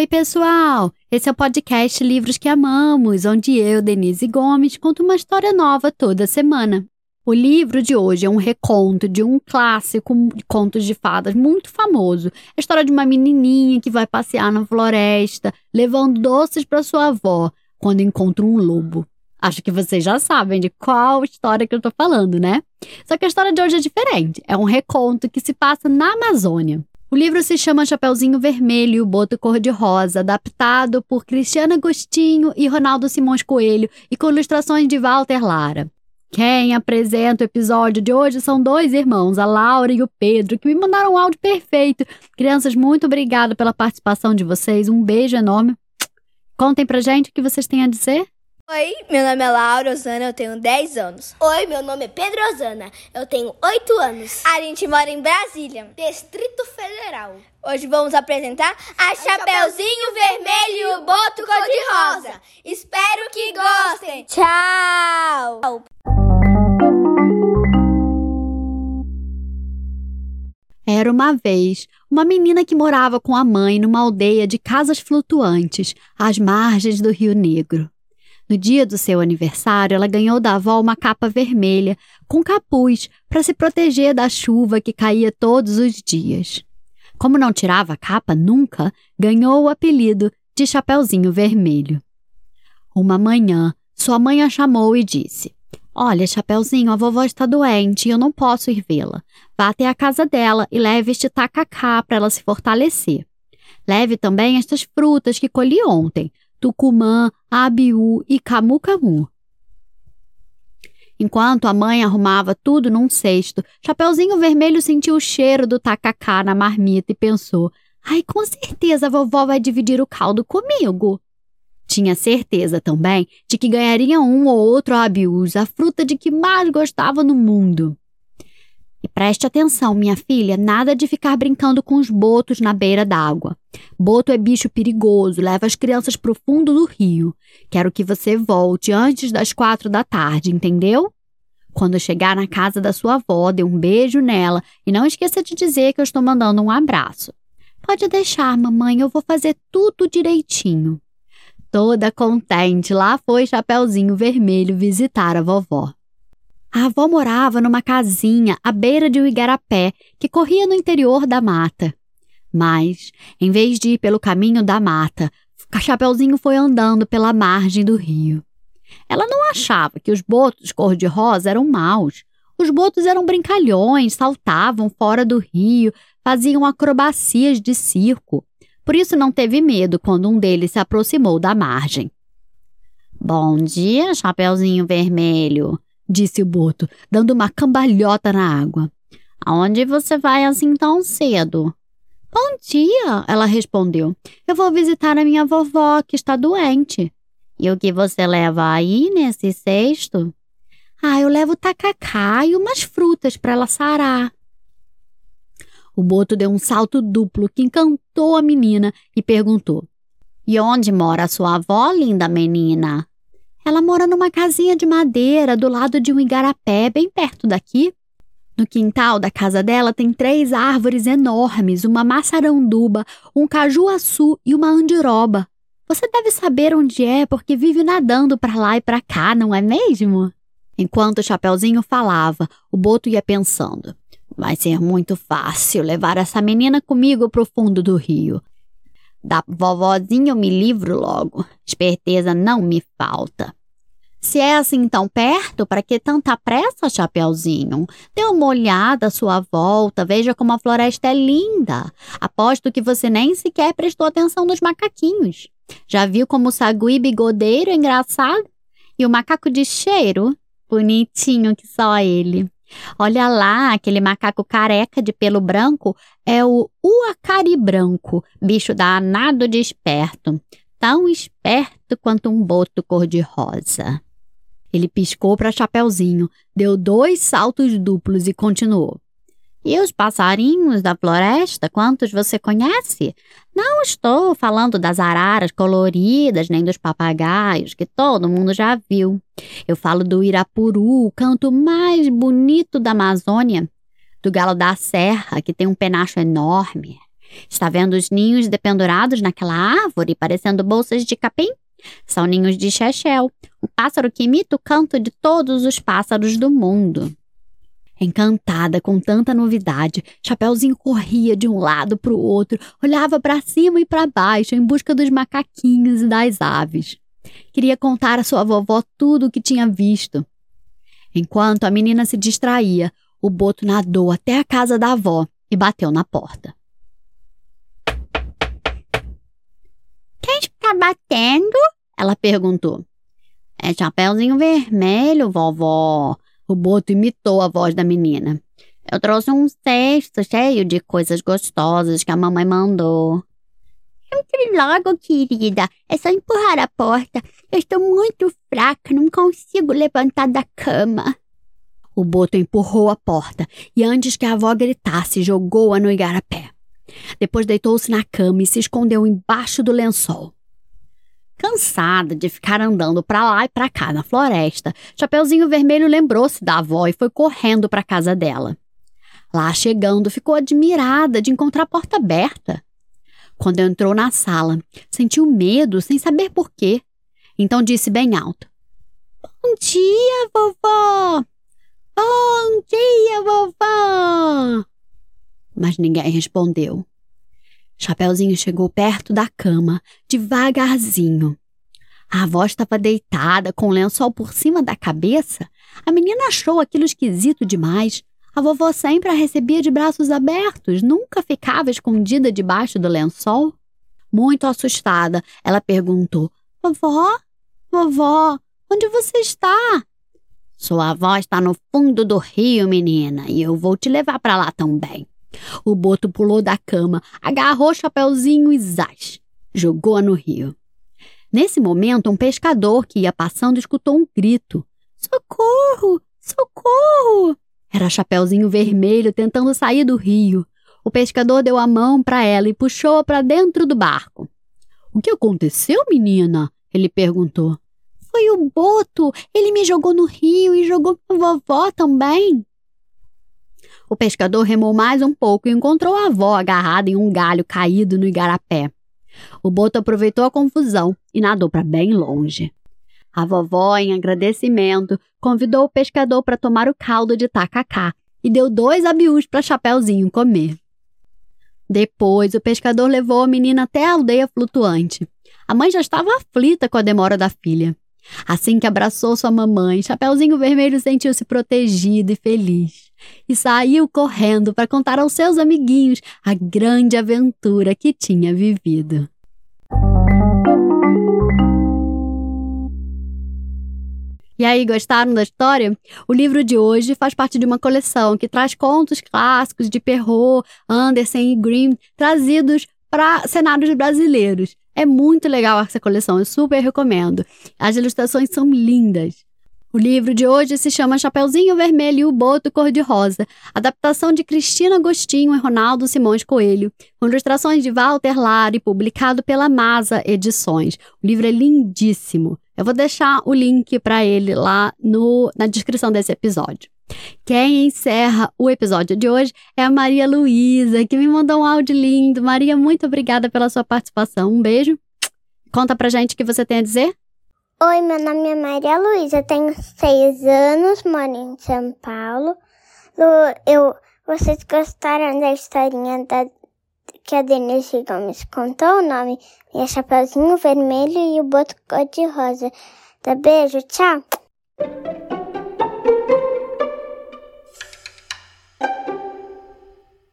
Oi, pessoal! Esse é o podcast Livros que Amamos, onde eu, Denise Gomes, conto uma história nova toda semana. O livro de hoje é um reconto de um clássico de contos de fadas muito famoso. É a história de uma menininha que vai passear na floresta, levando doces para sua avó, quando encontra um lobo. Acho que vocês já sabem de qual história que eu tô falando, né? Só que a história de hoje é diferente. É um reconto que se passa na Amazônia. O livro se chama Chapeuzinho Vermelho e o Boto Cor-de-Rosa, adaptado por Cristiana Agostinho e Ronaldo Simões Coelho e com ilustrações de Walter Lara. Quem apresenta o episódio de hoje são dois irmãos, a Laura e o Pedro, que me mandaram um áudio perfeito. Crianças, muito obrigada pela participação de vocês. Um beijo enorme. Contem pra gente o que vocês têm a dizer. Oi, meu nome é Laura Osana, eu tenho 10 anos. Oi, meu nome é Pedro Osana, eu tenho 8 anos. A gente mora em Brasília, Distrito Federal. Hoje vamos apresentar a Chapeuzinho Vermelho e o Boto Cor-de-Rosa. Espero que gostem. Tchau! Era uma vez uma menina que morava com a mãe numa aldeia de casas flutuantes, às margens do Rio Negro. No dia do seu aniversário, ela ganhou da avó uma capa vermelha, com capuz, para se proteger da chuva que caía todos os dias. Como não tirava a capa nunca, ganhou o apelido de Chapeuzinho Vermelho. Uma manhã, sua mãe a chamou e disse: Olha, Chapeuzinho, a vovó está doente e eu não posso ir vê-la. Vá até a casa dela e leve este tacacá para ela se fortalecer. Leve também estas frutas que colhi ontem, Tucumã, Abiú e Camu Camu. Enquanto a mãe arrumava tudo num cesto, Chapeuzinho Vermelho sentiu o cheiro do tacacá na marmita e pensou: Ai, com certeza a vovó vai dividir o caldo comigo. Tinha certeza também de que ganharia um ou outro abiús, a fruta de que mais gostava no mundo. E preste atenção, minha filha, nada de ficar brincando com os botos na beira d'água. Boto é bicho perigoso, leva as crianças para o fundo do rio. Quero que você volte antes das quatro da tarde, entendeu? Quando chegar na casa da sua avó, dê um beijo nela e não esqueça de dizer que eu estou mandando um abraço. Pode deixar, mamãe, eu vou fazer tudo direitinho. Toda contente, lá foi Chapeuzinho Vermelho visitar a vovó. A avó morava numa casinha à beira de um igarapé que corria no interior da mata. Mas, em vez de ir pelo caminho da mata, Chapeuzinho foi andando pela margem do rio. Ela não achava que os botos cor-de-rosa eram maus. Os botos eram brincalhões, saltavam fora do rio, faziam acrobacias de circo. Por isso não teve medo quando um deles se aproximou da margem. Bom dia, Chapeuzinho Vermelho, disse o boto, dando uma cambalhota na água. Aonde você vai assim tão cedo? Bom dia, ela respondeu. Eu vou visitar a minha vovó, que está doente. E o que você leva aí nesse cesto? Ah, eu levo tacacá e umas frutas para ela sarar. O boto deu um salto duplo que encantou a menina e perguntou: E onde mora a sua avó, linda menina? Ela mora numa casinha de madeira do lado de um igarapé, bem perto daqui. No quintal da casa dela tem três árvores enormes, uma maçaranduba, um cajuaçu e uma andiroba. Você deve saber onde é porque vive nadando para lá e para cá, não é mesmo? Enquanto o Chapeuzinho falava, o Boto ia pensando: vai ser muito fácil levar essa menina comigo para o fundo do rio. Da vovozinha eu me livro logo. Esperteza não me falta. Se é assim tão perto, para que tanta pressa, Chapeuzinho? Dê uma olhada à sua volta, veja como a floresta é linda. Aposto que você nem sequer prestou atenção nos macaquinhos. Já viu como o sagui bigodeiro é engraçado? E o macaco de cheiro? Bonitinho que só ele. Olha lá, aquele macaco careca de pelo branco é o uacari branco, bicho danado de esperto, tão esperto quanto um boto cor-de-rosa. Ele piscou para Chapeuzinho, deu dois saltos duplos e continuou. E os passarinhos da floresta, quantos você conhece? Não estou falando das araras coloridas, nem dos papagaios, que todo mundo já viu. Eu falo do irapuru, o canto mais bonito da Amazônia, do galo da serra, que tem um penacho enorme. Está vendo os ninhos dependurados naquela árvore, parecendo bolsas de capim? São ninhos de chechel, o pássaro que imita o canto de todos os pássaros do mundo. Encantada com tanta novidade, Chapeuzinho corria de um lado para o outro, olhava para cima e para baixo em busca dos macaquinhos e das aves. Queria contar à sua vovó tudo o que tinha visto. Enquanto a menina se distraía, o boto nadou até a casa da avó e bateu na porta. Está batendo? Ela perguntou. É Chapeuzinho Vermelho, vovó. O boto imitou a voz da menina. Eu trouxe um cesto cheio de coisas gostosas que a mamãe mandou. Entre logo, querida. É só empurrar a porta. Eu estou muito fraca, não consigo levantar da cama. O boto empurrou a porta e, antes que a avó gritasse, jogou-a no igarapé. Depois deitou-se na cama e se escondeu embaixo do lençol. Cansada de ficar andando para lá e para cá na floresta, Chapeuzinho Vermelho lembrou-se da avó e foi correndo para casa dela. Lá chegando, ficou admirada de encontrar a porta aberta. Quando entrou na sala, sentiu medo sem saber por quê. Então disse bem alto: Bom dia, vovó! Bom dia, vovó! Mas ninguém respondeu. Chapeuzinho chegou perto da cama, devagarzinho. A avó estava deitada, com o lençol por cima da cabeça. A menina achou aquilo esquisito demais. A vovó sempre a recebia de braços abertos, nunca ficava escondida debaixo do lençol. Muito assustada, ela perguntou: Vovó? Vovó, onde você está? Sua avó está no fundo do rio, menina, e eu vou te levar para lá também. O boto pulou da cama, agarrou o chapeuzinho e zás, jogou-a no rio. Nesse momento, um pescador que ia passando escutou um grito. Socorro! Socorro! Era Chapeuzinho Vermelho tentando sair do rio. O pescador deu a mão para ela e puxou-a para dentro do barco. O que aconteceu, menina? Ele perguntou. Foi o boto. Ele me jogou no rio e jogou minha vovó também. O pescador remou mais um pouco e encontrou a avó agarrada em um galho caído no igarapé. O boto aproveitou a confusão e nadou para bem longe. A vovó, em agradecimento, convidou o pescador para tomar o caldo de tacacá e deu dois abiús para Chapeuzinho comer. Depois, o pescador levou a menina até a aldeia flutuante. A mãe já estava aflita com a demora da filha. Assim que abraçou sua mamãe, Chapeuzinho Vermelho sentiu-se protegido e feliz. E saiu correndo para contar aos seus amiguinhos a grande aventura que tinha vivido. E aí, gostaram da história? O livro de hoje faz parte de uma coleção que traz contos clássicos de Perrault, Anderson e Grimm trazidos para cenários brasileiros. É muito legal essa coleção, eu super recomendo. As ilustrações são lindas. O livro de hoje se chama Chapeuzinho Vermelho e o Boto Cor-de-Rosa, adaptação de Cristina Agostinho e Ronaldo Simões Coelho, com ilustrações de Walter Lari, publicado pela Masa Edições. O livro é lindíssimo. Eu vou deixar o link para ele lá no, na descrição desse episódio. Quem encerra o episódio de hoje é a Maria Luísa, que me mandou um áudio lindo. Maria, muito obrigada pela sua participação. Um beijo. Conta pra gente o que você tem a dizer. Oi, meu nome é Maria Luísa, tenho seis anos, moro em São Paulo. Eu, vocês gostaram da historinha da, que a Denise Gomes contou? O nome é Chapeuzinho Vermelho e o Boto Cor-de-Rosa. Tá beijo, tchau!